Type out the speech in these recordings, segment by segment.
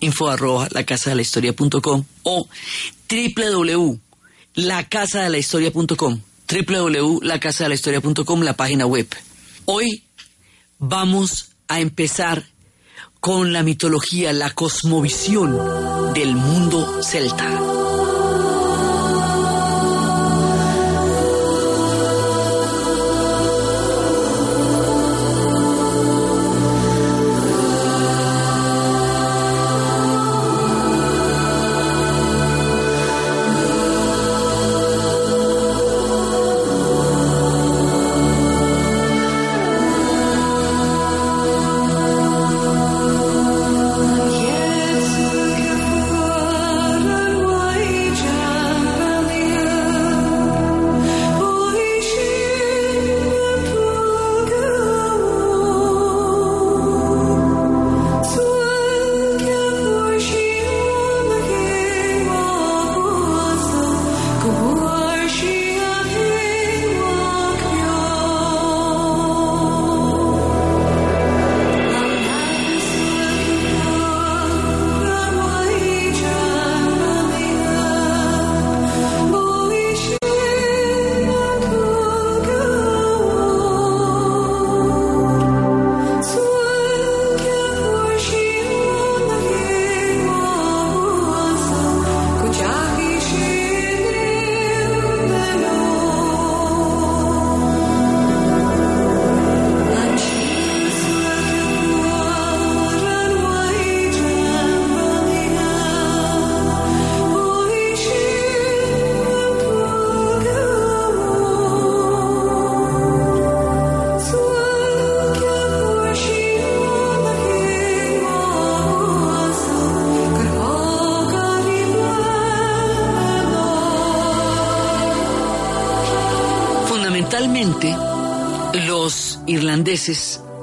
info arroba la casa de la historia punto com o www la casa de la historia punto com, www la casa de la historia punto com, la página web. Hoy vamos a empezar con la mitología, la cosmovisión del mundo celta.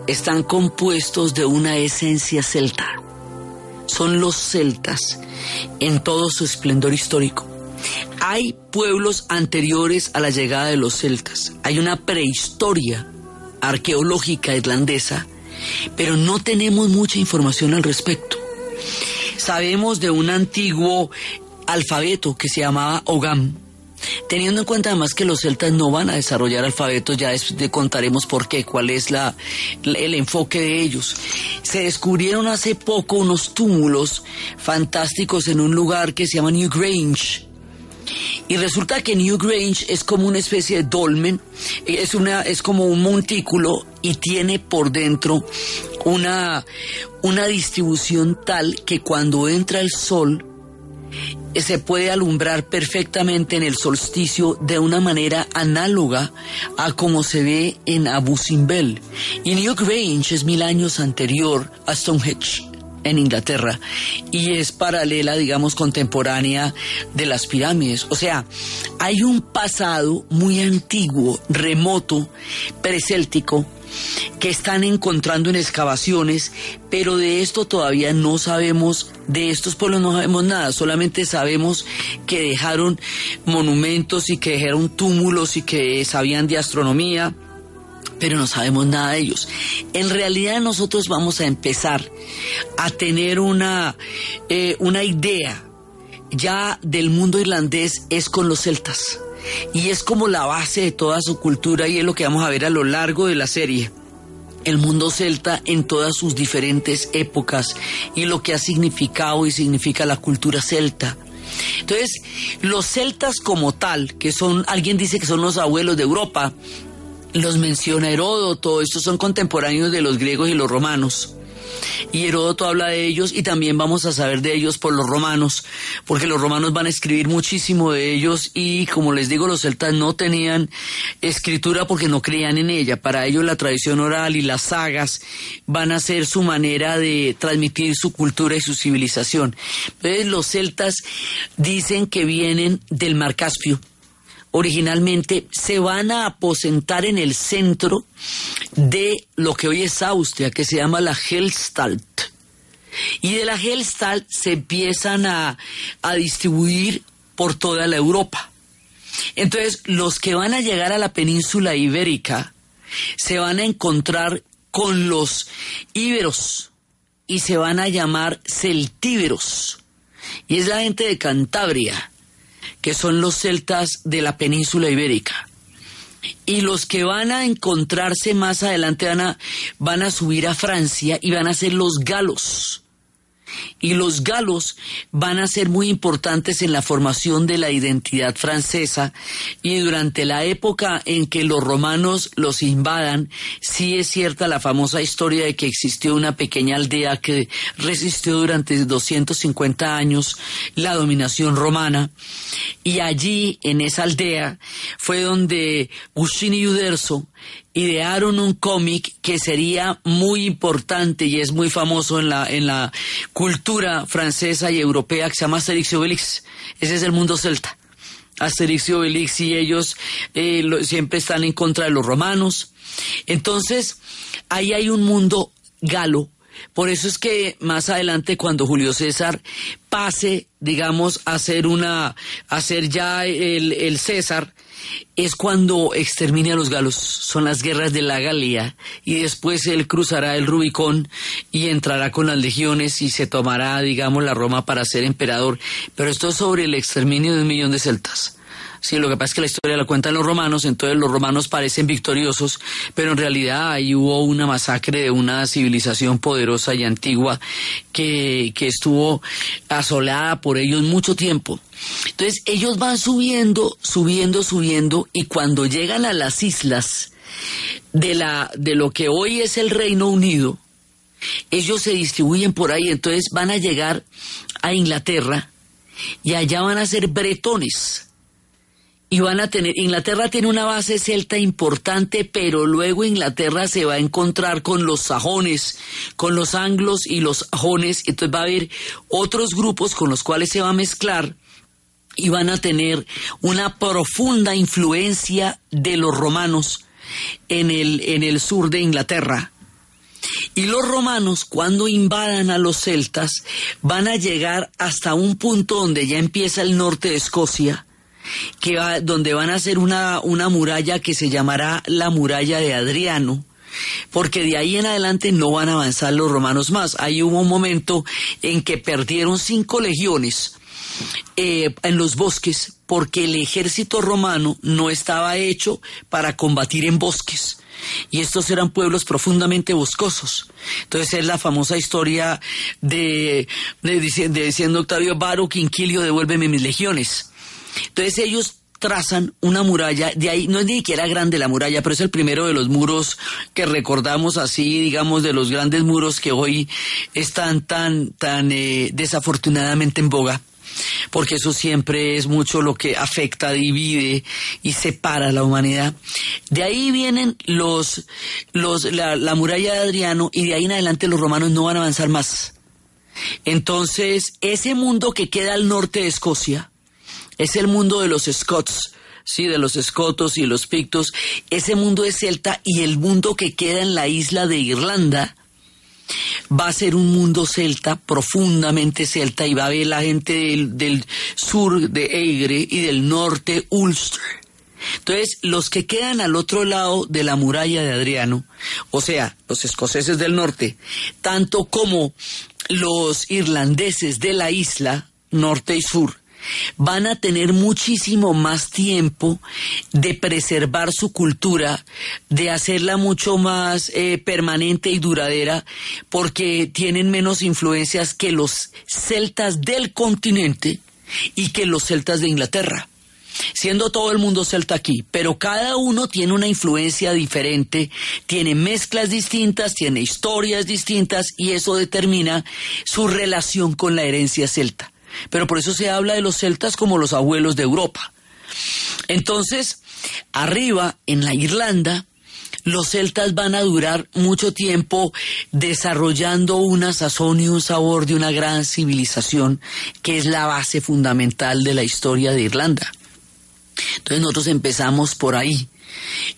Están compuestos de una esencia celta. Son los celtas en todo su esplendor histórico. Hay pueblos anteriores a la llegada de los celtas. Hay una prehistoria arqueológica irlandesa, pero no tenemos mucha información al respecto. Sabemos de un antiguo alfabeto que se llamaba Ogam, Teniendo en cuenta además que los celtas no van a desarrollar alfabetos, ya contaremos por qué, cuál es la, el enfoque de ellos. Se descubrieron hace poco unos túmulos fantásticos en un lugar que se llama New Grange. Y resulta que New Grange es como una especie de dolmen, es, una, es como un montículo y tiene por dentro una, una distribución tal que cuando entra el sol se puede alumbrar perfectamente en el solsticio de una manera análoga a como se ve en Abu Simbel. Y New Grange es mil años anterior a Stonehenge en Inglaterra y es paralela, digamos, contemporánea de las pirámides. O sea, hay un pasado muy antiguo, remoto, preséltico, que están encontrando en excavaciones, pero de esto todavía no sabemos, de estos pueblos no sabemos nada, solamente sabemos que dejaron monumentos y que dejaron túmulos y que sabían de astronomía, pero no sabemos nada de ellos. En realidad nosotros vamos a empezar a tener una, eh, una idea ya del mundo irlandés es con los celtas y es como la base de toda su cultura y es lo que vamos a ver a lo largo de la serie. El mundo celta en todas sus diferentes épocas y lo que ha significado y significa la cultura celta. Entonces, los celtas como tal, que son, alguien dice que son los abuelos de Europa, los menciona Heródoto, estos son contemporáneos de los griegos y los romanos. Y Heródoto habla de ellos y también vamos a saber de ellos por los romanos, porque los romanos van a escribir muchísimo de ellos y como les digo, los celtas no tenían escritura porque no creían en ella. Para ellos la tradición oral y las sagas van a ser su manera de transmitir su cultura y su civilización. Entonces los celtas dicen que vienen del mar Caspio originalmente se van a aposentar en el centro de lo que hoy es Austria, que se llama la Hellstalt. Y de la Hellstalt se empiezan a, a distribuir por toda la Europa. Entonces, los que van a llegar a la península ibérica se van a encontrar con los íberos y se van a llamar celtíberos. Y es la gente de Cantabria que son los celtas de la península ibérica. Y los que van a encontrarse más adelante van a, van a subir a Francia y van a ser los galos y los galos van a ser muy importantes en la formación de la identidad francesa. Y durante la época en que los romanos los invadan, sí es cierta la famosa historia de que existió una pequeña aldea que resistió durante 250 años la dominación romana. Y allí en esa aldea fue donde Guscini y idearon un cómic que sería muy importante y es muy famoso en la, en la cultura francesa y europea que se llama Asterix y Obelix. Ese es el mundo celta. Asterix y Obelix y ellos eh, siempre están en contra de los romanos. Entonces, ahí hay un mundo galo. Por eso es que más adelante cuando Julio César pase, digamos, a ser una, a ser ya el, César, es cuando extermina a los galos, son las guerras de la Galia, y después él cruzará el Rubicón y entrará con las legiones y se tomará, digamos, la Roma para ser emperador. Pero esto es sobre el exterminio de un millón de celtas. Sí, lo que pasa es que la historia la cuentan los romanos, entonces los romanos parecen victoriosos, pero en realidad ahí hubo una masacre de una civilización poderosa y antigua que, que estuvo asolada por ellos mucho tiempo. Entonces ellos van subiendo, subiendo, subiendo, y cuando llegan a las islas de, la, de lo que hoy es el Reino Unido, ellos se distribuyen por ahí, entonces van a llegar a Inglaterra y allá van a ser bretones y van a tener, Inglaterra tiene una base celta importante, pero luego Inglaterra se va a encontrar con los sajones, con los anglos y los sajones, entonces va a haber otros grupos con los cuales se va a mezclar y van a tener una profunda influencia de los romanos en el, en el sur de Inglaterra. Y los romanos, cuando invadan a los celtas, van a llegar hasta un punto donde ya empieza el norte de Escocia, que va, donde van a hacer una, una muralla que se llamará la muralla de Adriano, porque de ahí en adelante no van a avanzar los romanos más. Ahí hubo un momento en que perdieron cinco legiones eh, en los bosques porque el ejército romano no estaba hecho para combatir en bosques. Y estos eran pueblos profundamente boscosos. Entonces es la famosa historia de, de, diciendo Octavio Baro, Quinquilio, devuélveme mis legiones. Entonces ellos trazan una muralla, de ahí no es ni siquiera grande la muralla, pero es el primero de los muros que recordamos así, digamos, de los grandes muros que hoy están tan, tan eh, desafortunadamente en boga porque eso siempre es mucho lo que afecta, divide y separa a la humanidad. De ahí vienen los, los, la, la muralla de Adriano y de ahí en adelante los romanos no van a avanzar más. Entonces, ese mundo que queda al norte de Escocia, es el mundo de los Scots, sí, de los escotos y los pictos, ese mundo es celta y el mundo que queda en la isla de Irlanda va a ser un mundo celta, profundamente celta, y va a haber la gente del, sur de Eigre y del norte Ulster. Entonces, los que quedan al otro lado de la muralla de Adriano, o sea, los escoceses del norte, tanto como los irlandeses de la isla, norte y sur, van a tener muchísimo más tiempo de preservar su cultura, de hacerla mucho más eh, permanente y duradera, porque tienen menos influencias que los celtas del continente y que los celtas de Inglaterra. siendo todo el mundo celta aquí, pero cada uno tiene una influencia diferente, tiene mezclas distintas, tiene historias distintas y eso determina su relación con la herencia celta. Pero por eso se habla de los celtas como los abuelos de Europa. Entonces, arriba, en la Irlanda, los celtas van a durar mucho tiempo desarrollando una sazón y un sabor de una gran civilización que es la base fundamental de la historia de Irlanda. Entonces nosotros empezamos por ahí.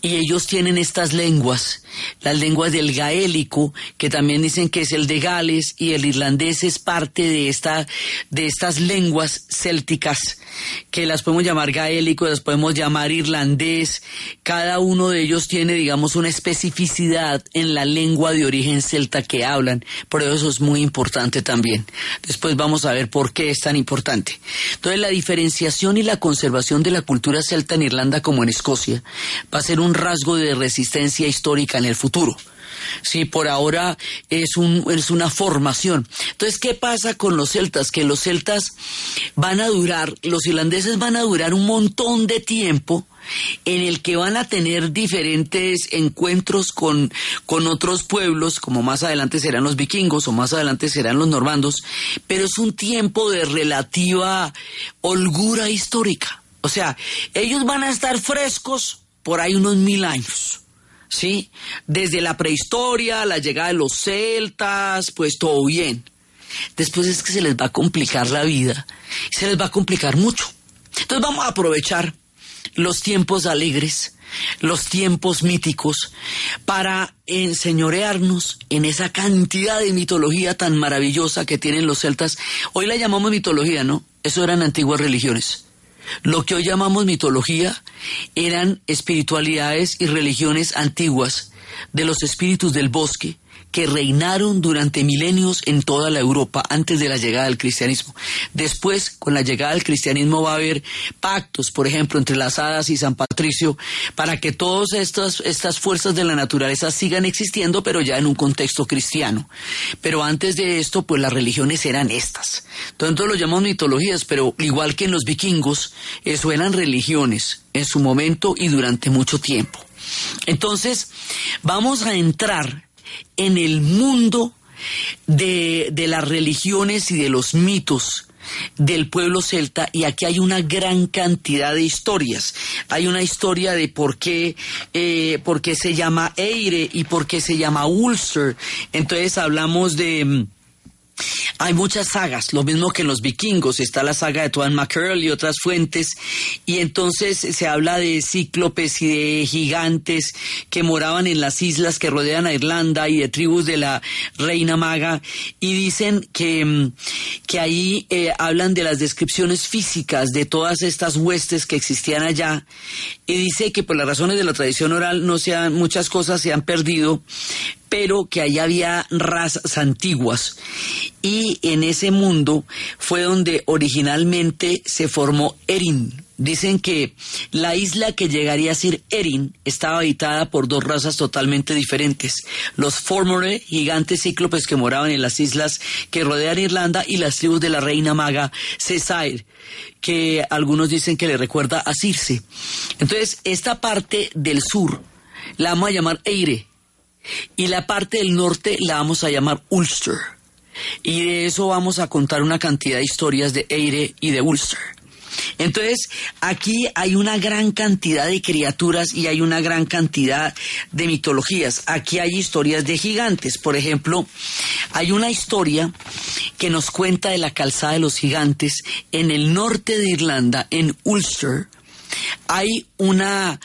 Y ellos tienen estas lenguas, las lenguas del gaélico, que también dicen que es el de Gales, y el irlandés es parte de, esta, de estas lenguas célticas, que las podemos llamar gaélico, las podemos llamar irlandés. Cada uno de ellos tiene, digamos, una especificidad en la lengua de origen celta que hablan, por eso es muy importante también. Después vamos a ver por qué es tan importante. Entonces, la diferenciación y la conservación de la cultura celta en Irlanda como en Escocia va a ser un rasgo de resistencia histórica en el futuro. Sí, por ahora es, un, es una formación. Entonces, ¿qué pasa con los celtas? Que los celtas van a durar, los irlandeses van a durar un montón de tiempo en el que van a tener diferentes encuentros con, con otros pueblos, como más adelante serán los vikingos o más adelante serán los normandos, pero es un tiempo de relativa holgura histórica. O sea, ellos van a estar frescos por ahí unos mil años. ¿Sí? Desde la prehistoria, la llegada de los celtas, pues todo bien. Después es que se les va a complicar la vida, se les va a complicar mucho. Entonces vamos a aprovechar los tiempos alegres, los tiempos míticos, para enseñorearnos en esa cantidad de mitología tan maravillosa que tienen los celtas. Hoy la llamamos mitología, ¿no? Eso eran antiguas religiones. Lo que hoy llamamos mitología eran espiritualidades y religiones antiguas de los espíritus del bosque que reinaron durante milenios en toda la Europa antes de la llegada del cristianismo. Después, con la llegada del cristianismo va a haber pactos, por ejemplo, entre las hadas y San Patricio, para que todas estas, estas fuerzas de la naturaleza sigan existiendo, pero ya en un contexto cristiano. Pero antes de esto, pues las religiones eran estas. Entonces lo llamamos mitologías, pero igual que en los vikingos, eso eran religiones en su momento y durante mucho tiempo. Entonces, vamos a entrar en el mundo de, las religiones y de los mitos del pueblo celta y aquí hay una gran cantidad de historias. Hay una historia de por qué, eh, por qué se llama Eire y por qué se llama Ulster. Entonces hablamos de hay muchas sagas, lo mismo que en los vikingos, está la saga de Tuan McCurl y otras fuentes, y entonces se habla de cíclopes y de gigantes que moraban en las islas que rodean a Irlanda y de tribus de la reina maga, y dicen que, mm, que ahí eh, hablan de las descripciones físicas de todas estas huestes que existían allá, y dice que por las razones de la tradición oral no sean muchas cosas se han perdido, pero que allá había razas antiguas. Y en ese mundo fue donde originalmente se formó Erin. Dicen que la isla que llegaría a ser Erin estaba habitada por dos razas totalmente diferentes. Los Formore, gigantes cíclopes que moraban en las islas que rodean Irlanda, y las tribus de la reina maga Cesair, que algunos dicen que le recuerda a Circe. Entonces, esta parte del sur la vamos a llamar Eire y la parte del norte la vamos a llamar Ulster. Y de eso vamos a contar una cantidad de historias de Eire y de Ulster. Entonces, aquí hay una gran cantidad de criaturas y hay una gran cantidad de mitologías. Aquí hay historias de gigantes. Por ejemplo, hay una historia que nos cuenta de la calzada de los gigantes en el norte de Irlanda, en Ulster, hay una,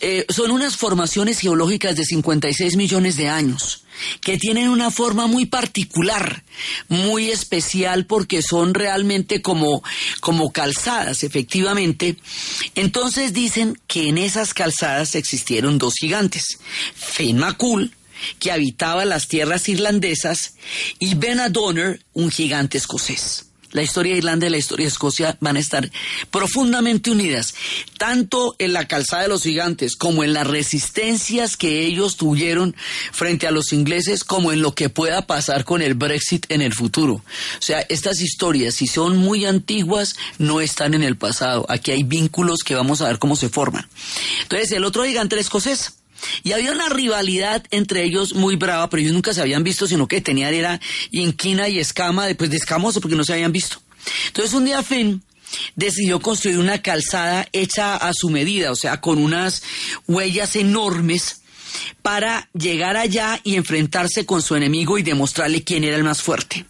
eh, son unas formaciones geológicas de 56 millones de años que tienen una forma muy particular, muy especial porque son realmente como, como calzadas, efectivamente. Entonces dicen que en esas calzadas existieron dos gigantes, Finn McCool, que habitaba las tierras irlandesas, y Ben Adonner, un gigante escocés. La historia de Irlanda y la historia de Escocia van a estar profundamente unidas, tanto en la calzada de los gigantes como en las resistencias que ellos tuvieron frente a los ingleses, como en lo que pueda pasar con el Brexit en el futuro. O sea, estas historias, si son muy antiguas, no están en el pasado. Aquí hay vínculos que vamos a ver cómo se forman. Entonces, el otro gigante escocés. Y había una rivalidad entre ellos muy brava, pero ellos nunca se habían visto, sino que tenían era inquina y escama, después de escamoso, porque no se habían visto. Entonces un día Finn decidió construir una calzada hecha a su medida, o sea, con unas huellas enormes para llegar allá y enfrentarse con su enemigo y demostrarle quién era el más fuerte.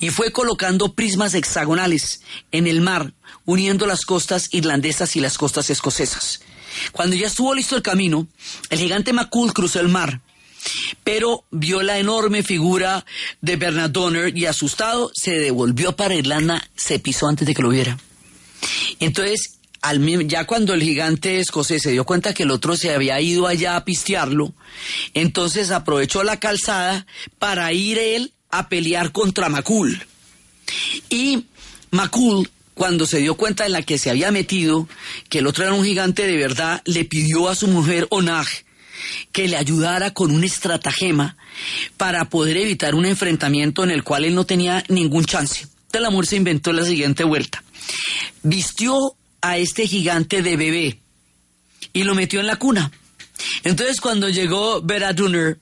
Y fue colocando prismas hexagonales en el mar, uniendo las costas irlandesas y las costas escocesas. Cuando ya estuvo listo el camino, el gigante Macul cruzó el mar, pero vio la enorme figura de Bernard Donner y asustado se devolvió para Irlanda, se pisó antes de que lo viera. Entonces, ya cuando el gigante escocés se dio cuenta que el otro se había ido allá a pistearlo, entonces aprovechó la calzada para ir él a pelear contra Macul. Y Macul cuando se dio cuenta de la que se había metido, que el otro era un gigante de verdad, le pidió a su mujer Onag que le ayudara con un estratagema para poder evitar un enfrentamiento en el cual él no tenía ningún chance. El amor se inventó la siguiente vuelta. Vistió a este gigante de bebé y lo metió en la cuna. Entonces cuando llegó Vera Dunner,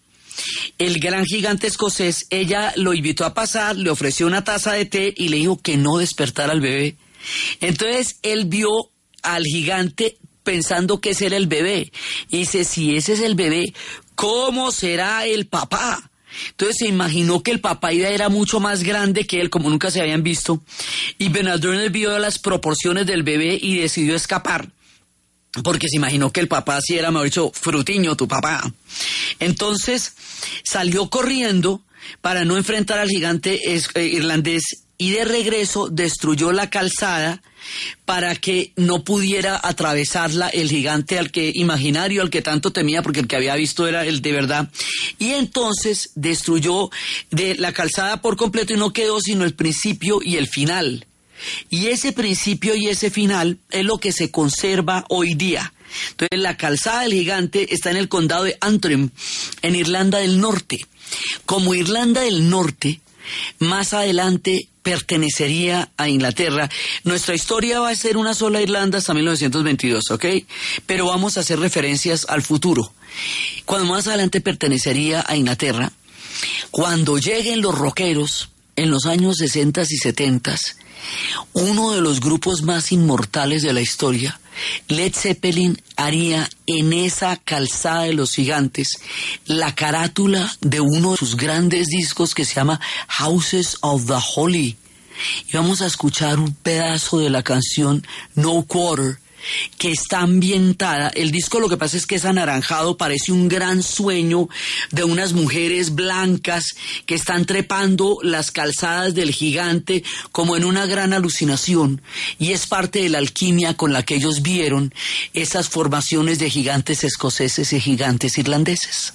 el gran gigante escocés, ella lo invitó a pasar, le ofreció una taza de té y le dijo que no despertara al bebé. Entonces él vio al gigante pensando que ese era el bebé. Y dice, si ese es el bebé, ¿cómo será el papá? Entonces se imaginó que el papá era mucho más grande que él, como nunca se habían visto. Y Benadryl vio las proporciones del bebé y decidió escapar porque se imaginó que el papá sí era, mejor dicho, frutiño, tu papá. Entonces salió corriendo para no enfrentar al gigante eh, irlandés y de regreso destruyó la calzada para que no pudiera atravesarla el gigante al que imaginario al que tanto temía porque el que había visto era el de verdad y entonces destruyó de la calzada por completo y no quedó sino el principio y el final y ese principio y ese final es lo que se conserva hoy día. Entonces, la calzada del gigante está en el condado de Antrim, en Irlanda del Norte. Como Irlanda del Norte, más adelante pertenecería a Inglaterra. Nuestra historia va a ser una sola Irlanda hasta 1922, ¿ok? Pero vamos a hacer referencias al futuro. Cuando más adelante pertenecería a Inglaterra, cuando lleguen los rockeros en los años 60 y 70, uno de los grupos más inmortales de la historia, Led Zeppelin haría en esa calzada de los gigantes la carátula de uno de sus grandes discos que se llama Houses of the Holy. Y vamos a escuchar un pedazo de la canción No Quarter que está ambientada. El disco lo que pasa es que es anaranjado, parece un gran sueño de unas mujeres blancas que están trepando las calzadas del gigante como en una gran alucinación y es parte de la alquimia con la que ellos vieron esas formaciones de gigantes escoceses y gigantes irlandeses.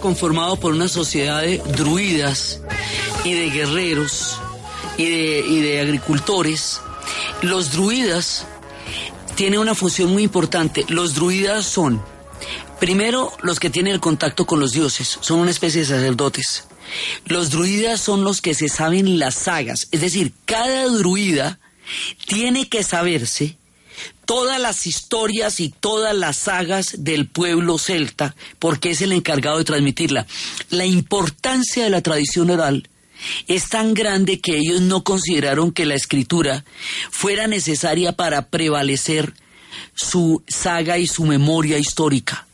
Conformado por una sociedad de druidas y de guerreros y de, agricultores. Los druidas tienen una función muy importante. Los druidas son, primero, los que tienen el contacto con los dioses, son una especie de sacerdotes. Los druidas son los que se saben las sagas, es decir, cada druida tiene que saberse todas las historias y todas las sagas del pueblo celta, porque es el encargado de transmitirla. La importancia de la tradición oral es tan grande que ellos no consideraron que la escritura fuera necesaria para prevalecer su saga y su memoria histórica.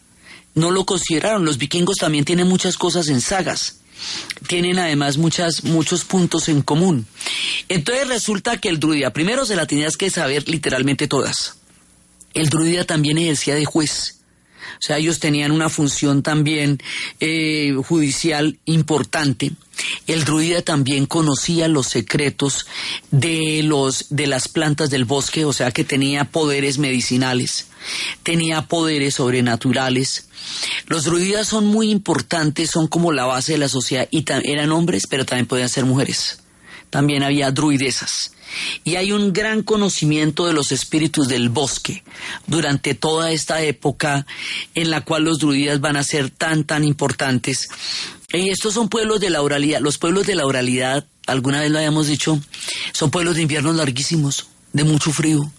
No lo consideraron. Los vikingos también tienen muchas cosas en sagas tienen además muchas, muchos puntos en común. Entonces resulta que el druida, primero se la tenías que saber literalmente todas. El druida también ejercía de juez. O sea, ellos tenían una función también eh, judicial importante. El druida también conocía los secretos de los de las plantas del bosque, o sea que tenía poderes medicinales, tenía poderes sobrenaturales. Los druidas son muy importantes, son como la base de la sociedad y eran hombres, pero también podían ser mujeres. También había druidesas y hay un gran conocimiento de los espíritus del bosque durante toda esta época en la cual los druidas van a ser tan, tan importantes. Y estos son pueblos de la oralidad. Los pueblos de la oralidad, alguna vez lo habíamos dicho, son pueblos de inviernos larguísimos, de mucho frío.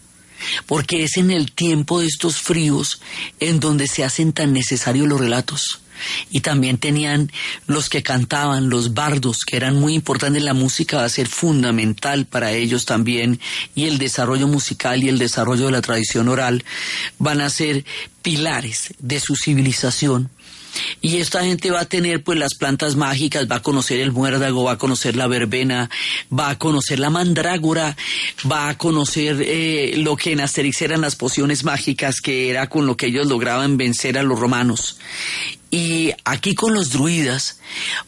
Porque es en el tiempo de estos fríos en donde se hacen tan necesarios los relatos y también tenían los que cantaban, los bardos, que eran muy importantes. La música va a ser fundamental para ellos también y el desarrollo musical y el desarrollo de la tradición oral van a ser pilares de su civilización y esta gente va a tener pues las plantas mágicas, va a conocer el muérdago, va a conocer la verbena, va a conocer la mandrágora, va a conocer eh, lo que en Asterix eran las pociones mágicas, que era con lo que ellos lograban vencer a los romanos. Y aquí con los druidas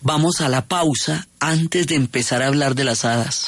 vamos a la pausa antes de empezar a hablar de las hadas.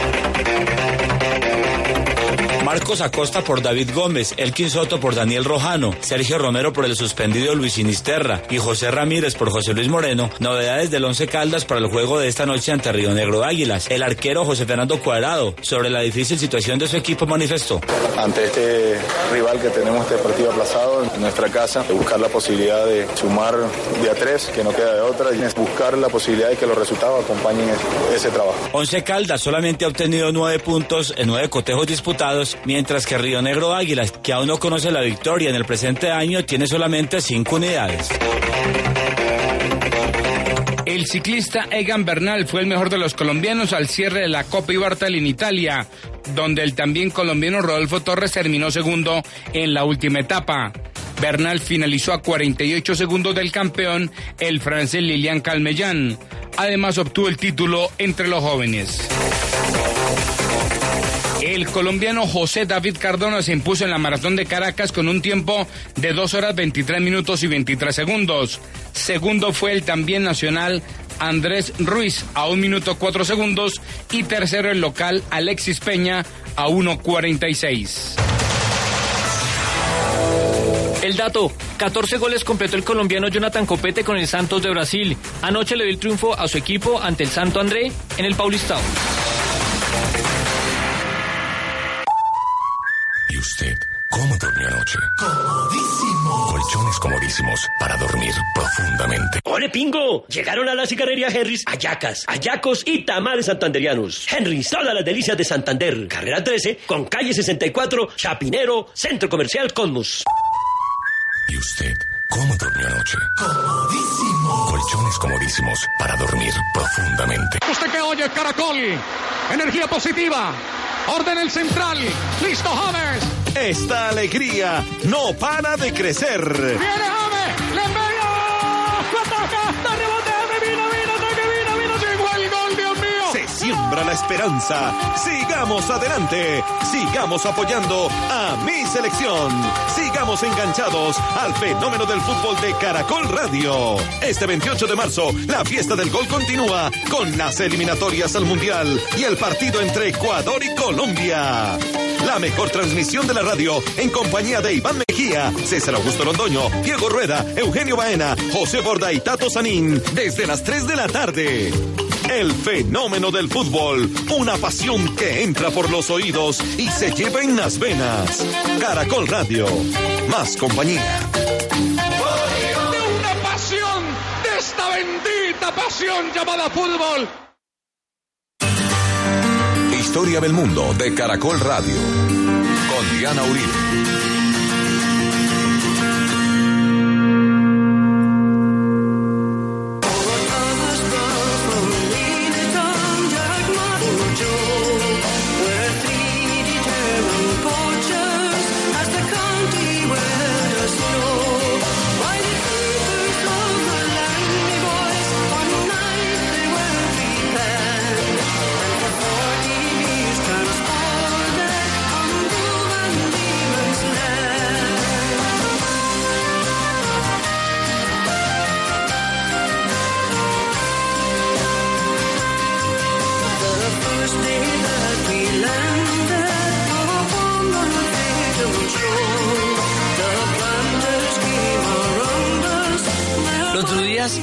Marcos Acosta por David Gómez, Elkin Soto por Daniel Rojano, Sergio Romero por el suspendido Luis Sinisterra y José Ramírez por José Luis Moreno. Novedades del Once Caldas para el juego de esta noche ante Río Negro Águilas. El arquero José Fernando Cuadrado sobre la difícil situación de su equipo manifestó. Ante este rival que tenemos este partido aplazado en nuestra casa, buscar la posibilidad de sumar de a tres, que no queda de otra, y buscar la posibilidad de que los resultados acompañen ese trabajo. Once Caldas solamente ha obtenido nueve puntos en nueve cotejos disputados mientras que Río Negro Águilas, que aún no conoce la victoria en el presente año, tiene solamente cinco unidades. El ciclista Egan Bernal fue el mejor de los colombianos al cierre de la Copa Ibartal en Italia, donde el también colombiano Rodolfo Torres terminó segundo en la última etapa. Bernal finalizó a 48 segundos del campeón, el francés Lilian Calmellán. Además obtuvo el título entre los jóvenes. El colombiano José David Cardona se impuso en la maratón de Caracas con un tiempo de 2 horas 23 minutos y 23 segundos. Segundo fue el también nacional Andrés Ruiz a 1 minuto 4 segundos y tercero el local Alexis Peña a 1.46. El dato, 14 goles completó el colombiano Jonathan Copete con el Santos de Brasil. Anoche le dio el triunfo a su equipo ante el Santo André en el Paulistao. ¿Y usted cómo durmió anoche? Comodísimo. Colchones comodísimos para dormir profundamente. ¡Ole, pingo! Llegaron a la cigarrería Henrys, ayacas, ayacos y tamales santanderianos. Henrys, todas las delicias de Santander. Carrera 13, con calle 64, Chapinero, Centro Comercial Cosmos. ¿Y usted cómo durmió anoche? Comodísimo. Colchones comodísimos para dormir profundamente. Usted que oye, Caracol. Energía positiva. Orden el central. Listo, James. Esta alegría no para de crecer. Viene la esperanza. Sigamos adelante. Sigamos apoyando a mi selección. Sigamos enganchados al fenómeno del fútbol de Caracol Radio. Este 28 de marzo, la fiesta del gol continúa con las eliminatorias al Mundial y el partido entre Ecuador y Colombia. La mejor transmisión de la radio en compañía de Iván Mejía, César Augusto Londoño, Diego Rueda, Eugenio Baena, José Borda y Tato Sanín desde las 3 de la tarde. El fenómeno del fútbol, una pasión que entra por los oídos y se lleva en las venas. Caracol Radio, más compañía. De una pasión, de esta bendita pasión llamada fútbol. Historia del mundo de Caracol Radio. Con Diana Uribe.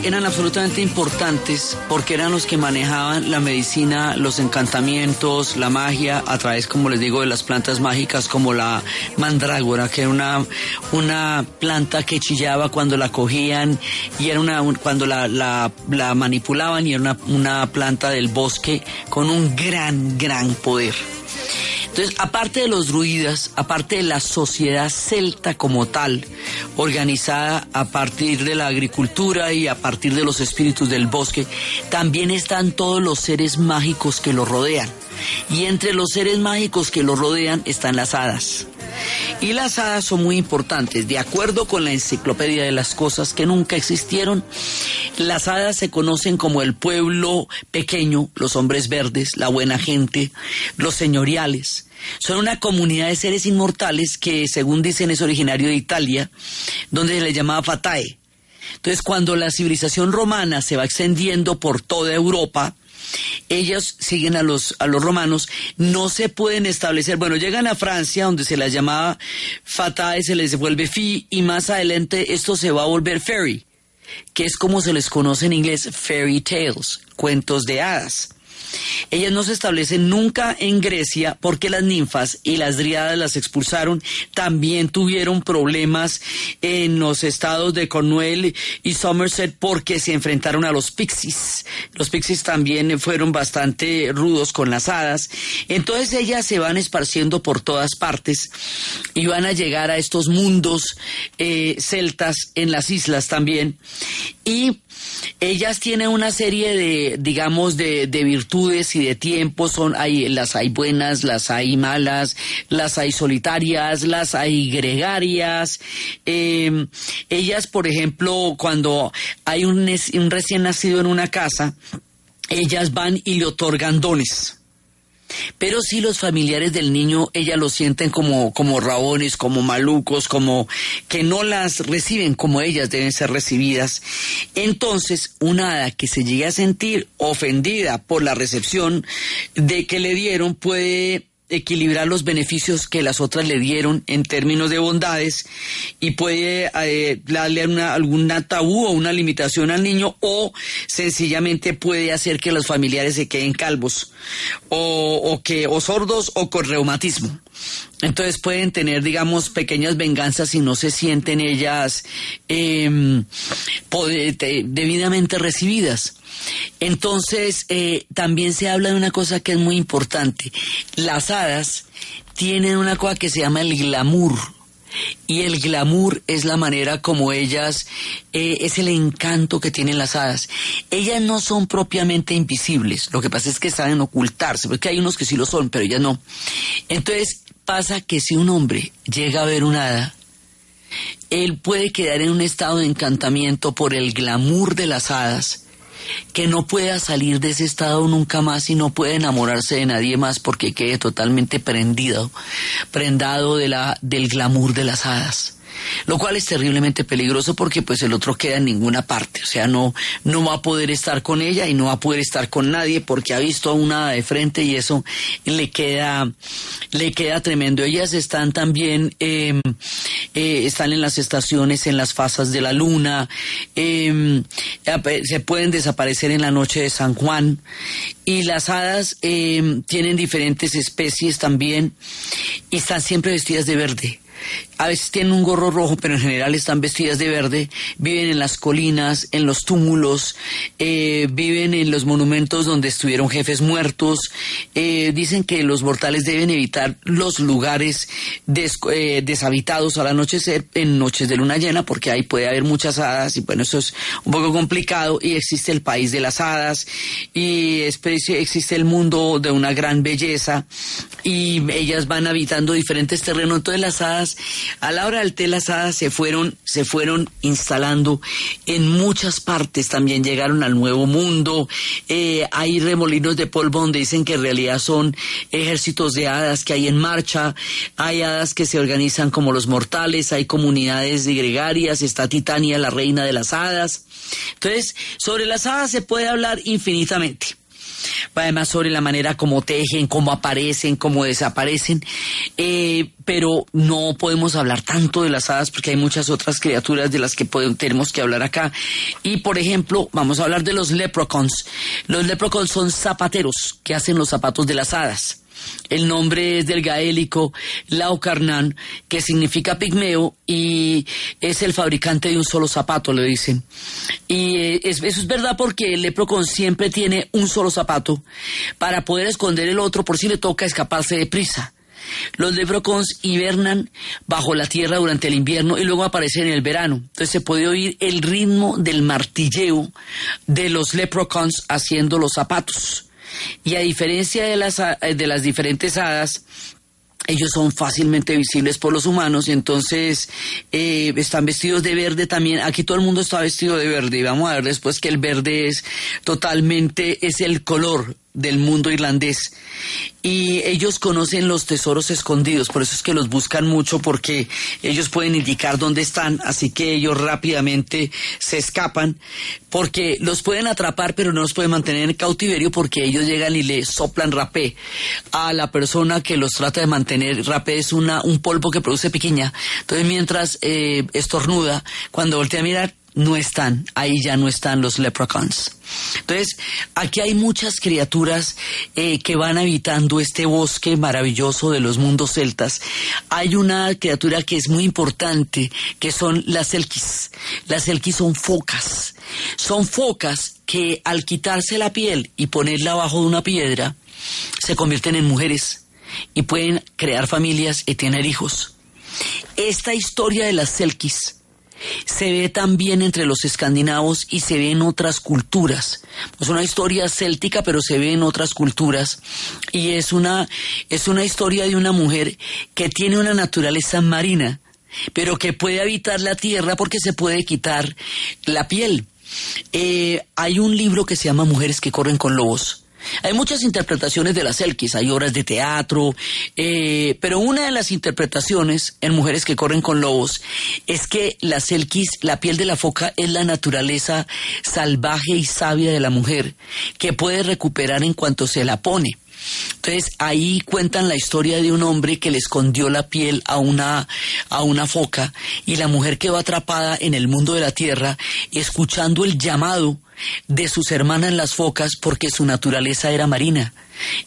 Eran absolutamente importantes porque eran los que manejaban la medicina, los encantamientos, la magia a través, como les digo, de las plantas mágicas como la mandrágora, que era una, una planta que chillaba cuando la cogían y era una, un- cuando la, la, la manipulaban y era una, una planta del bosque con un gran, gran poder. Entonces, aparte de los druidas, aparte de la sociedad celta como tal, organizada a partir de la agricultura y a partir de los espíritus del bosque, también están todos los seres mágicos que los rodean. Y entre los seres mágicos que los rodean están las hadas. Y las hadas son muy importantes. De acuerdo con la enciclopedia de las cosas que nunca existieron, las hadas se conocen como el pueblo pequeño, los hombres verdes, la buena gente, los señoriales. Son una comunidad de seres inmortales que, según dicen, es originario de Italia, donde se le llamaba Fatae. Entonces, cuando la civilización romana se va extendiendo por toda Europa, ellos siguen a los, a los romanos, no se pueden establecer, bueno, llegan a Francia, donde se las llamaba Fatae, se les vuelve Fi, y más adelante esto se va a volver Fairy, que es como se les conoce en inglés, Fairy Tales, cuentos de hadas. Ellas no se establecen nunca en Grecia porque las ninfas y las dríadas las expulsaron. También tuvieron problemas en los estados de Cornwall y Somerset porque se enfrentaron a los pixies. Los pixies también fueron bastante rudos con las hadas. Entonces ellas se van esparciendo por todas partes y van a llegar a estos mundos eh, celtas en las islas también. Y ellas tienen una serie de, digamos, de, de virtudes y de tiempos. Son, hay, las hay buenas, las hay malas, las hay solitarias, las hay gregarias. Eh, ellas, por ejemplo, cuando hay un, un recién nacido en una casa, ellas van y le otorgan dones. Pero si los familiares del niño, ella lo sienten como, como rabones, como malucos, como que no las reciben como ellas deben ser recibidas. Entonces, una hada que se llegue a sentir ofendida por la recepción de que le dieron puede equilibrar los beneficios que las otras le dieron en términos de bondades y puede eh, darle una, alguna tabú o una limitación al niño o sencillamente puede hacer que los familiares se queden calvos o, o que o sordos o con reumatismo. Entonces pueden tener, digamos, pequeñas venganzas si no se sienten ellas eh, debidamente recibidas. Entonces, eh, también se habla de una cosa que es muy importante. Las hadas tienen una cosa que se llama el glamour. Y el glamour es la manera como ellas, eh, es el encanto que tienen las hadas. Ellas no son propiamente invisibles, lo que pasa es que saben ocultarse, porque hay unos que sí lo son, pero ellas no. Entonces pasa que si un hombre llega a ver una hada, él puede quedar en un estado de encantamiento por el glamour de las hadas, que no pueda salir de ese estado nunca más y no puede enamorarse de nadie más porque quede totalmente prendido, prendado del glamour de las hadas lo cual es terriblemente peligroso porque pues el otro queda en ninguna parte, o sea, no, no va a poder estar con ella y no va a poder estar con nadie porque ha visto a una de frente y eso le queda, le queda tremendo. Ellas están también, em, eh, están en las estaciones, en las fasas de la luna, em, se pueden desaparecer en la noche de San Juan. Y las hadas em, tienen diferentes especies también y están siempre vestidas de verde a veces tienen un gorro rojo, pero en general están vestidas de verde, viven en las colinas, en los túmulos, eh, viven en los monumentos donde estuvieron jefes muertos. Eh, dicen que los mortales deben evitar los lugares eh, deshabitados al anochecer en noches de luna llena, porque ahí puede haber muchas hadas y bueno, eso es un poco complicado y existe el país de las hadas y existe el mundo de una gran belleza y ellas van habitando diferentes terrenos. Entonces las hadas a la hora del té las hadas se fueron, se fueron instalando en muchas partes, también llegaron al Nuevo Mundo, eh, hay remolinos de polvo donde dicen que en realidad son ejércitos de hadas que hay en marcha, hay hadas que se organizan como los mortales, hay comunidades gregarias, está Titania, la reina de las hadas. Entonces, sobre las hadas se puede hablar infinitamente además sobre la manera como tejen, cómo aparecen, cómo desaparecen, eh, pero no podemos hablar tanto de las hadas porque hay muchas otras criaturas de las que tenemos que hablar acá. Y por ejemplo, vamos a hablar de los leprechauns. Los leprechauns son zapateros que hacen los zapatos de las hadas. El nombre es del gaélico Laucarnan, que significa pigmeo y es el fabricante de un solo zapato, le dicen. Y eh, eso es verdad porque el leprocon siempre tiene un solo zapato para poder esconder el otro por si le toca escaparse de prisa. Los leprocons hibernan bajo la tierra durante el invierno y luego aparecen en el verano. Entonces se puede oír el ritmo del martilleo de los leprocons haciendo los zapatos. Y a diferencia de las, eh, de las diferentes hadas, ellos son fácilmente visibles por los humanos y entonces eh, están vestidos de verde también. Aquí todo el mundo está vestido de verde y vamos a ver después que el verde es totalmente, es el color del mundo irlandés y ellos conocen los tesoros escondidos, por eso es que los buscan mucho porque ellos pueden indicar dónde están, así que ellos rápidamente se escapan porque los pueden atrapar pero no los pueden mantener en cautiverio porque ellos llegan y le soplan rapé a la persona que los trata de mantener. Rapé es una, un polvo que produce piquiña, entonces mientras eh, estornuda, cuando voltea a mirar, no están, ahí ya no están los leprechauns. Entonces, aquí hay muchas criaturas eh, que van habitando este bosque maravilloso de los mundos celtas. Hay una criatura que es muy importante, que son las elquis. Las elquis son focas. Son focas que al quitarse la piel y ponerla abajo de una piedra, se convierten en mujeres y pueden crear familias y tener hijos. Esta historia de las elquis se ve también entre los escandinavos y se ve en otras culturas. Es una historia céltica, pero se ve en otras culturas. Y es una, es una historia de una mujer que tiene una naturaleza marina, pero que puede habitar la tierra porque se puede quitar la piel. Eh, hay un libro que se llama Mujeres que corren con lobos Hay muchas interpretaciones de las Selkis, hay obras de teatro, eh, pero una de las interpretaciones en Mujeres que corren con lobos es que las Selkis, la piel de la foca es la naturaleza salvaje y sabia de la mujer que puede recuperar en cuanto se la pone. Entonces ahí cuentan la historia de un hombre que le escondió la piel a una, a una foca y la mujer quedó atrapada en el mundo de la tierra escuchando el llamado de sus hermanas las focas porque su naturaleza era marina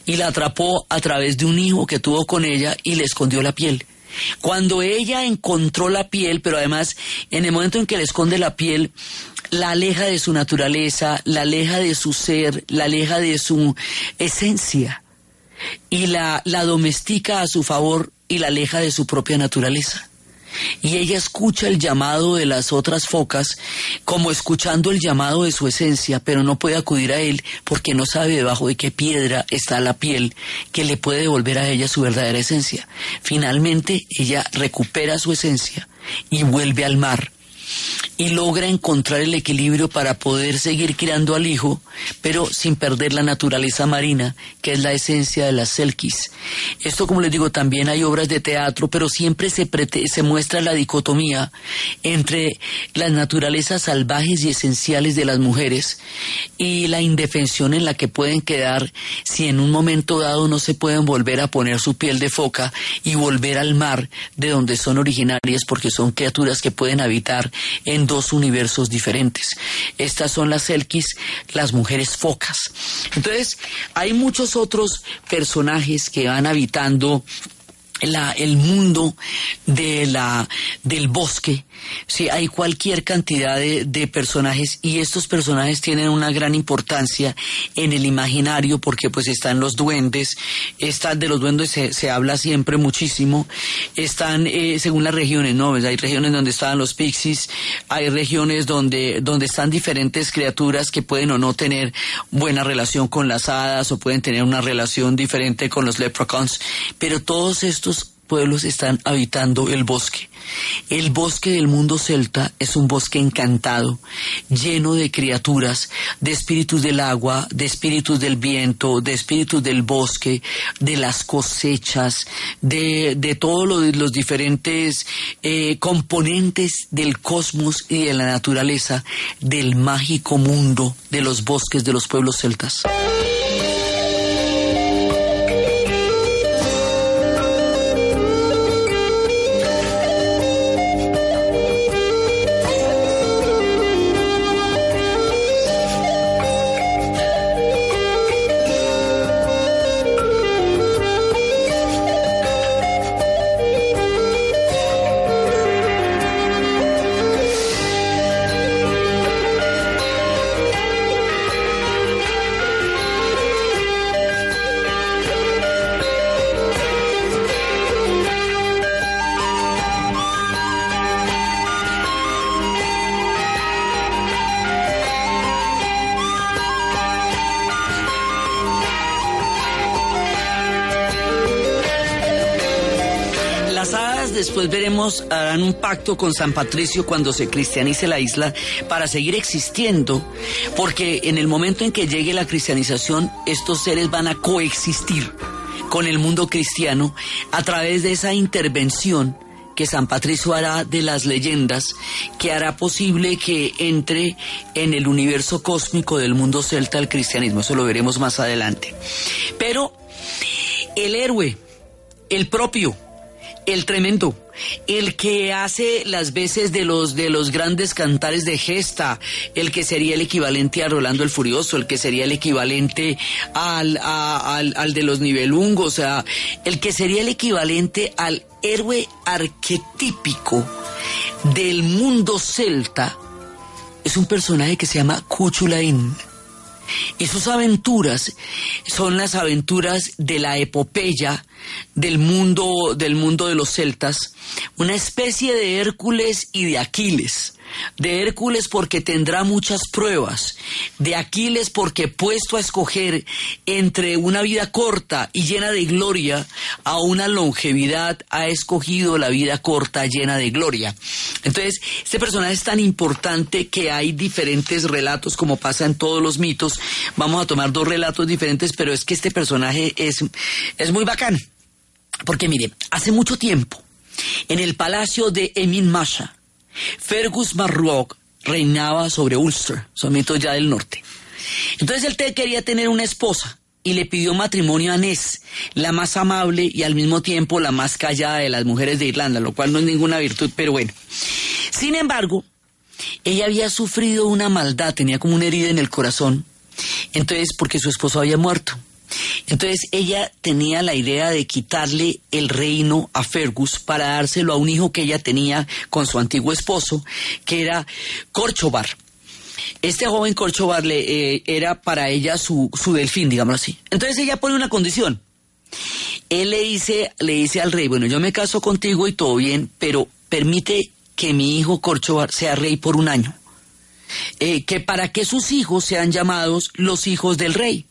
y la atrapó a través de un hijo que tuvo con ella y le escondió la piel. Cuando ella encontró la piel, pero además en el momento en que le esconde la piel, la aleja de su naturaleza, la aleja de su ser, la aleja de su esencia y la, la domestica a su favor y la aleja de su propia naturaleza. Y ella escucha el llamado de las otras focas como escuchando el llamado de su esencia, pero no puede acudir a él porque no sabe debajo de qué piedra está la piel que le puede devolver a ella su verdadera esencia. Finalmente ella recupera su esencia y vuelve al mar y logra encontrar el equilibrio para poder seguir criando al hijo, pero sin perder la naturaleza marina, que es la esencia de las selkis. Esto, como les digo, también hay obras de teatro, pero siempre se, se muestra la dicotomía entre las naturalezas salvajes y esenciales de las mujeres y la indefensión en la que pueden quedar si en un momento dado no se pueden volver a poner su piel de foca y volver al mar de donde son originarias porque son criaturas que pueden habitar en dos universos diferentes. Estas son las Elkis, las mujeres focas. Entonces, hay muchos otros personajes que van habitando el mundo de la, del bosque, sí, hay cualquier cantidad de, personajes y estos personajes tienen una gran importancia en el imaginario porque pues están los duendes, están de los duendes se, habla siempre muchísimo, están eh, según las regiones, ¿no? Hay regiones donde están los pixies, hay regiones donde, donde están diferentes criaturas que pueden o no tener buena relación con las hadas o pueden tener una relación diferente con los leprechauns, pero todos estos pueblos están habitando el bosque. El bosque del mundo celta es un bosque encantado, lleno de criaturas, de espíritus del agua, de espíritus del viento, de espíritus del bosque, de las cosechas, de, de todos los, diferentes eh, componentes del cosmos y de la naturaleza, del mágico mundo de los bosques de los pueblos celtas. Después veremos, harán un pacto con San Patricio cuando se cristianice la isla para seguir existiendo, porque en el momento en que llegue la cristianización, estos seres van a coexistir con el mundo cristiano a través de esa intervención que San Patricio hará de las leyendas, que hará posible que entre en el universo cósmico del mundo celta el cristianismo. Eso lo veremos más adelante. Pero el héroe, el propio, el tremendo, el que hace las veces de los de los grandes cantares de gesta, el que sería el equivalente a Rolando el Furioso, el que sería el equivalente al, al, al de los nivelungos, el que sería el equivalente al héroe arquetípico del mundo celta, es un personaje que se llama Cuchulain. Y sus aventuras son las aventuras de la epopeya del mundo, del mundo de los celtas, una especie de Hércules y de Aquiles, de Hércules porque tendrá muchas pruebas, de Aquiles porque puesto a escoger entre una vida corta y llena de gloria a una longevidad, ha escogido la vida corta llena de gloria. Entonces, este personaje es tan importante que hay diferentes relatos, como pasa en todos los mitos. Vamos a tomar dos relatos diferentes, pero es que este personaje es, es muy bacán. Porque mire, hace mucho tiempo, en el palacio de Emin Masha, Fergus Marrock reinaba sobre Ulster, son mitos ya del norte. Entonces él quería tener una esposa y le pidió matrimonio a Ness, la más amable y al mismo tiempo la más callada de las mujeres de Irlanda, lo cual no es ninguna virtud, pero bueno. Sin embargo, ella había sufrido una maldad, tenía como una herida en el corazón, entonces porque su esposo había muerto. Entonces ella tenía la idea de quitarle el reino a Fergus para dárselo a un hijo que ella tenía con su antiguo esposo, que era Corchobar. Este joven Corchobar le, eh, era para ella su, su delfín, digámoslo así. Entonces ella pone una condición. Él le dice, le dice al rey, bueno, yo me caso contigo y todo bien, pero permite que mi hijo Corchobar sea rey por un año. Eh, que para que sus hijos sean llamados los hijos del rey.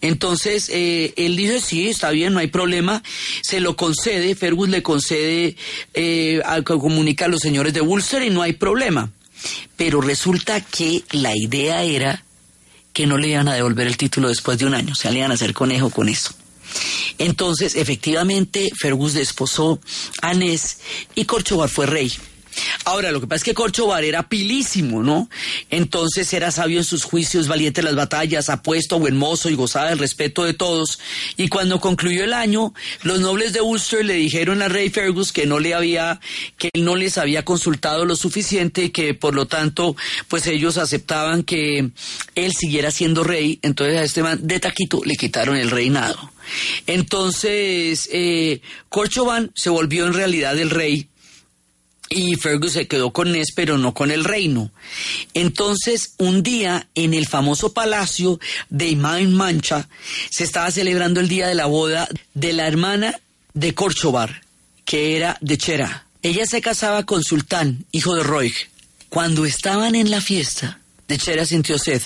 Entonces, eh, él dice, sí, está bien, no hay problema, se lo concede, Fergus le concede, eh, a- comunica a los señores de Ulster y no hay problema. Pero resulta que la idea era que no le iban a devolver el título después de un año, o sea, le iban a hacer conejo con eso. Entonces, efectivamente, Fergus desposó a Ness y Corchobar fue rey. Ahora, lo que pasa es que Corchobar era pilísimo, ¿no? Entonces era sabio en sus juicios, valiente en las batallas, apuesto, buen mozo y gozaba del respeto de todos. Y cuando concluyó el año, los nobles de Ulster le dijeron al rey Fergus que no le había, que él no les había consultado lo suficiente y que por lo tanto, pues ellos aceptaban que él siguiera siendo rey. Entonces a este man de taquito le quitaron el reinado. Entonces, eh, Corchoban se volvió en realidad el rey y Fergus se quedó con Ness, pero no con el reino. Entonces, un día en el famoso palacio de Imain Mancha se estaba celebrando el día de la boda de la hermana de Corchobar, que era de Chera. Ella se casaba con Sultán, hijo de Roig. Cuando estaban en la fiesta, de Chera sintió sed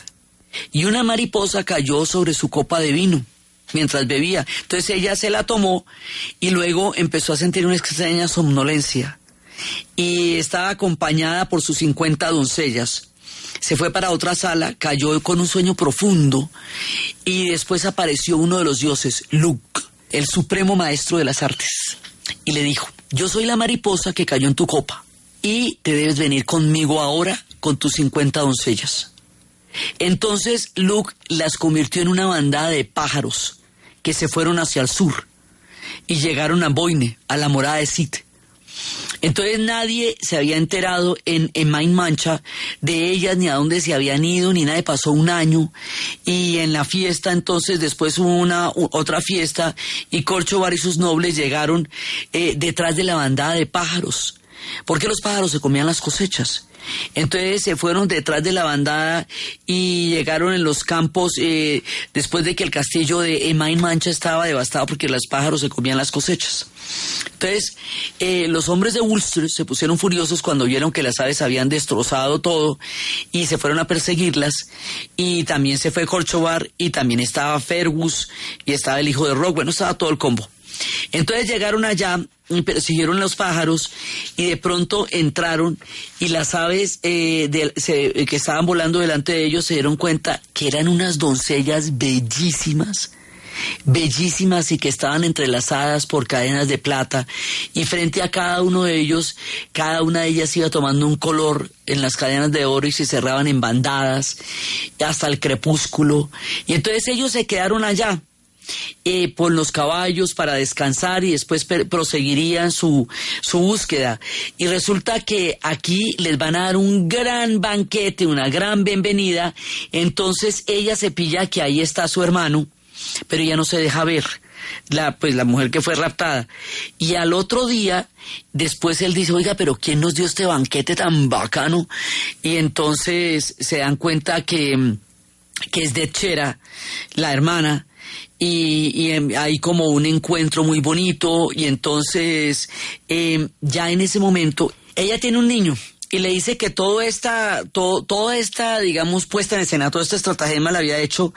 y una mariposa cayó sobre su copa de vino mientras bebía. Entonces ella se la tomó y luego empezó a sentir una extraña somnolencia y estaba acompañada por sus 50 doncellas. Se fue para otra sala, cayó con un sueño profundo y después apareció uno de los dioses, Luke, el supremo maestro de las artes, y le dijo, yo soy la mariposa que cayó en tu copa y te debes venir conmigo ahora con tus 50 doncellas. Entonces Luke las convirtió en una bandada de pájaros que se fueron hacia el sur y llegaron a Boine, a la morada de Sid. Entonces nadie se había enterado en, en Main Mancha de ellas, ni a dónde se habían ido, ni nada, pasó un año. Y en la fiesta, entonces, después hubo una otra fiesta, y Corchobar y sus nobles llegaron eh, detrás de la bandada de pájaros, porque los pájaros se comían las cosechas. Entonces se fueron detrás de la bandada y llegaron en los campos eh, después de que el castillo de Emain Mancha estaba devastado porque los pájaros se comían las cosechas. Entonces, eh, los hombres de Ulster se pusieron furiosos cuando vieron que las aves habían destrozado todo y se fueron a perseguirlas. Y también se fue Corchobar y también estaba Fergus y estaba el hijo de Rock. Bueno, estaba todo el combo. Entonces llegaron allá persiguieron los pájaros y de pronto entraron y las aves eh, se- que estaban volando delante de ellos se dieron cuenta que eran unas doncellas bellísimas bellísimas y que estaban entrelazadas por cadenas de plata. Y frente a cada uno de ellos, cada una de ellas iba tomando un color en las cadenas de oro y se cerraban en bandadas hasta el crepúsculo. Y entonces ellos se quedaron allá eh, por los caballos para descansar y después proseguirían su, su búsqueda. Y resulta que aquí les van a dar un gran banquete, una gran bienvenida. Entonces ella se pilla que ahí está su hermano, pero ella no se deja ver. La, pues la mujer que fue raptada. Y al otro día, después él dice, oiga, pero ¿quién nos dio este banquete tan bacano? Y entonces se dan cuenta que, que es de Chera, la hermana, y, y, em, hay como un encuentro muy bonito y entonces em, ya en ese momento ella tiene un niño y le dice que toda esta, todo, toda esta, digamos, puesta en escena, toda esta estratagema la había hecho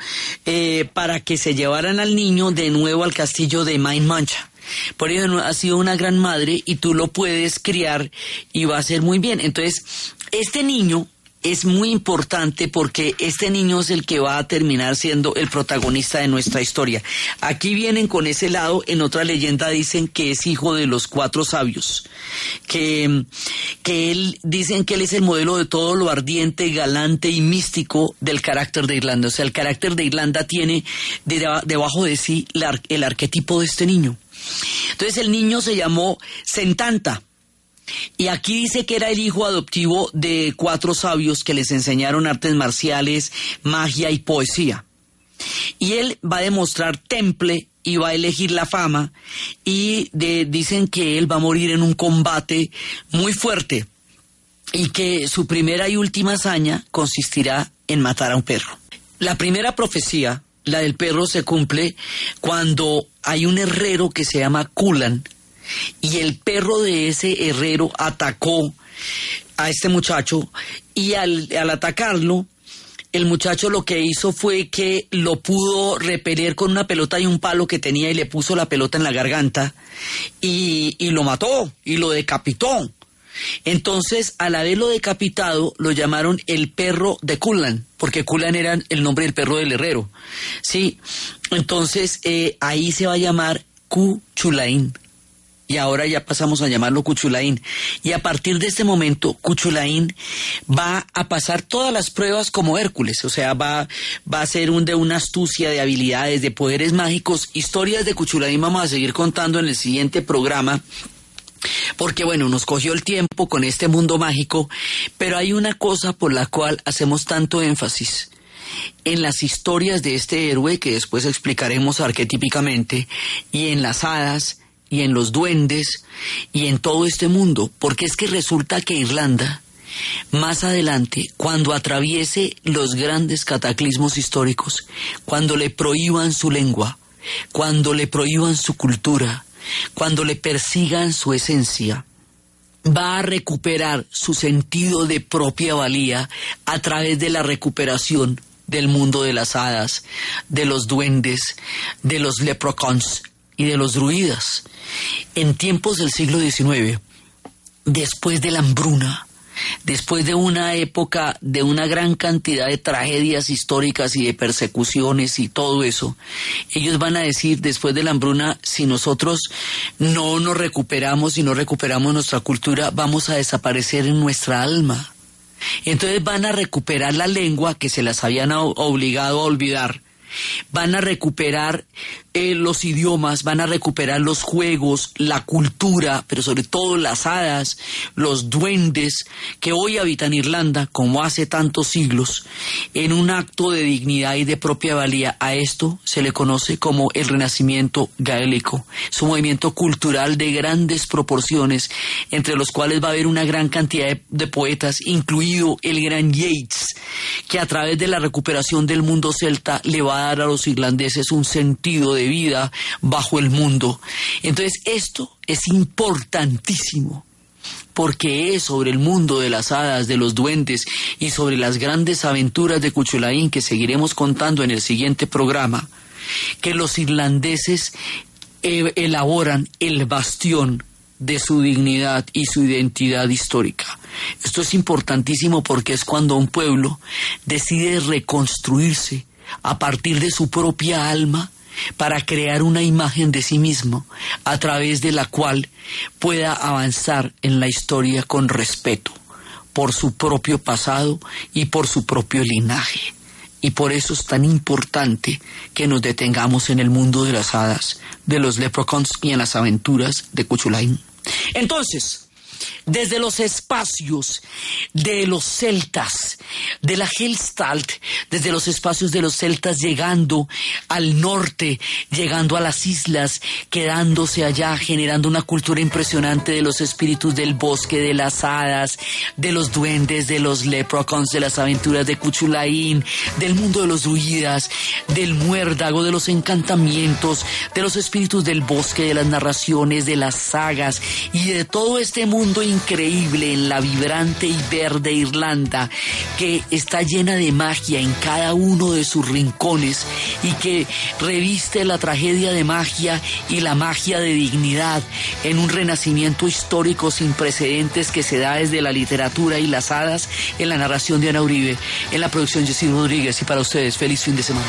eh, para que se llevaran al niño de nuevo al castillo de Main Mancha. Por ello ha sido una gran madre y tú lo puedes criar y va a ser muy bien. Entonces, este niño es muy importante porque este niño es el que va a terminar siendo el protagonista de nuestra historia. Aquí vienen con ese lado, en otra leyenda dicen que es hijo de los cuatro sabios, que, que él, dicen que él es el modelo de todo lo ardiente, galante y místico del carácter de Irlanda. O sea, el carácter de Irlanda tiene debajo de sí el arquetipo de este niño. Entonces el niño se llamó Sentanta y aquí dice que era el hijo adoptivo de cuatro sabios que les enseñaron artes marciales, magia y poesía. Y él va a demostrar temple y va a elegir la fama y dicen que él va a morir en un combate muy fuerte y que su primera y última hazaña consistirá en matar a un perro. La primera profecía, la del perro, se cumple cuando hay un herrero que se llama Kulan, y el perro de ese herrero atacó a este muchacho y al, atacarlo, el muchacho lo que hizo fue que lo pudo repeler con una pelota y un palo que tenía y le puso la pelota en la garganta y, y lo mató y lo decapitó. Entonces, al haberlo decapitado, lo llamaron el perro de Kulan, porque Kulan era el nombre del perro del herrero. Sí, entonces eh, ahí se va a llamar Kuchulain, y ahora ya pasamos a llamarlo Cuchulain. Y a partir de este momento, Cuchulain va a pasar todas las pruebas como Hércules, o sea, va, va a ser un de una astucia, de habilidades, de poderes mágicos. Historias de Cuchulain vamos a seguir contando en el siguiente programa. Porque bueno, nos cogió el tiempo con este mundo mágico, pero hay una cosa por la cual hacemos tanto énfasis en las historias de este héroe que después explicaremos arquetípicamente y en las hadas y en los duendes y en todo este mundo, porque es que resulta que Irlanda, más adelante, cuando atraviese los grandes cataclismos históricos, cuando le prohíban su lengua, cuando le prohíban su cultura, cuando le persigan su esencia, va a recuperar su sentido de propia valía a través de la recuperación del mundo de las hadas, de los duendes, de los leprechauns y de los druidas. En tiempos del siglo XIX, después de la hambruna, después de una época de una gran cantidad de tragedias históricas y de persecuciones y todo eso, ellos van a decir después de la hambruna, si nosotros no nos recuperamos y no recuperamos nuestra cultura, vamos a desaparecer en nuestra alma. Entonces van a recuperar la lengua que se las habían obligado a olvidar van a recuperar eh, los idiomas, van a recuperar los juegos, la cultura, pero sobre todo las hadas, los duendes que hoy habitan Irlanda, como hace tantos siglos, en un acto de dignidad y de propia valía. A esto se le conoce como el Renacimiento gaélico. Es un movimiento cultural de grandes proporciones, entre los cuales va a haber una gran cantidad de, de poetas, incluido el gran Yeats, que a través de la recuperación del mundo celta le va a dar a los irlandeses un sentido de vida bajo el mundo. Entonces esto es importantísimo porque es sobre el mundo de las hadas, de los duendes y sobre las grandes aventuras de Cuchulaín que seguiremos contando en el siguiente programa, que los irlandeses eh, elaboran el bastión de su dignidad y su identidad histórica. Esto es importantísimo porque es cuando un pueblo decide reconstruirse a partir de su propia alma para crear una imagen de sí mismo a través de la cual pueda avanzar en la historia con respeto por su propio pasado y por su propio linaje. Y por eso es tan importante que nos detengamos en el mundo de las hadas, de los leprechauns y en las aventuras de Cuchulain. Entonces, desde los espacios de los celtas, de la Hellstalt, desde los espacios de los celtas llegando al norte, llegando a las islas, quedándose allá, generando una cultura impresionante de los espíritus del bosque, de las hadas, de los duendes, de los leprechauns, de las aventuras de Cuchulain, del mundo de los druidas, del muérdago, de los encantamientos, de los espíritus del bosque, de las narraciones, de las sagas y de todo este mundo increíble en la vibrante y verde Irlanda, que está llena de magia en cada uno de sus rincones y que reviste la tragedia de magia y la magia de dignidad en un renacimiento histórico sin precedentes que se da desde la literatura y las hadas en la narración de Ana Uribe, en la producción Jessy Rodríguez y para ustedes feliz fin de semana.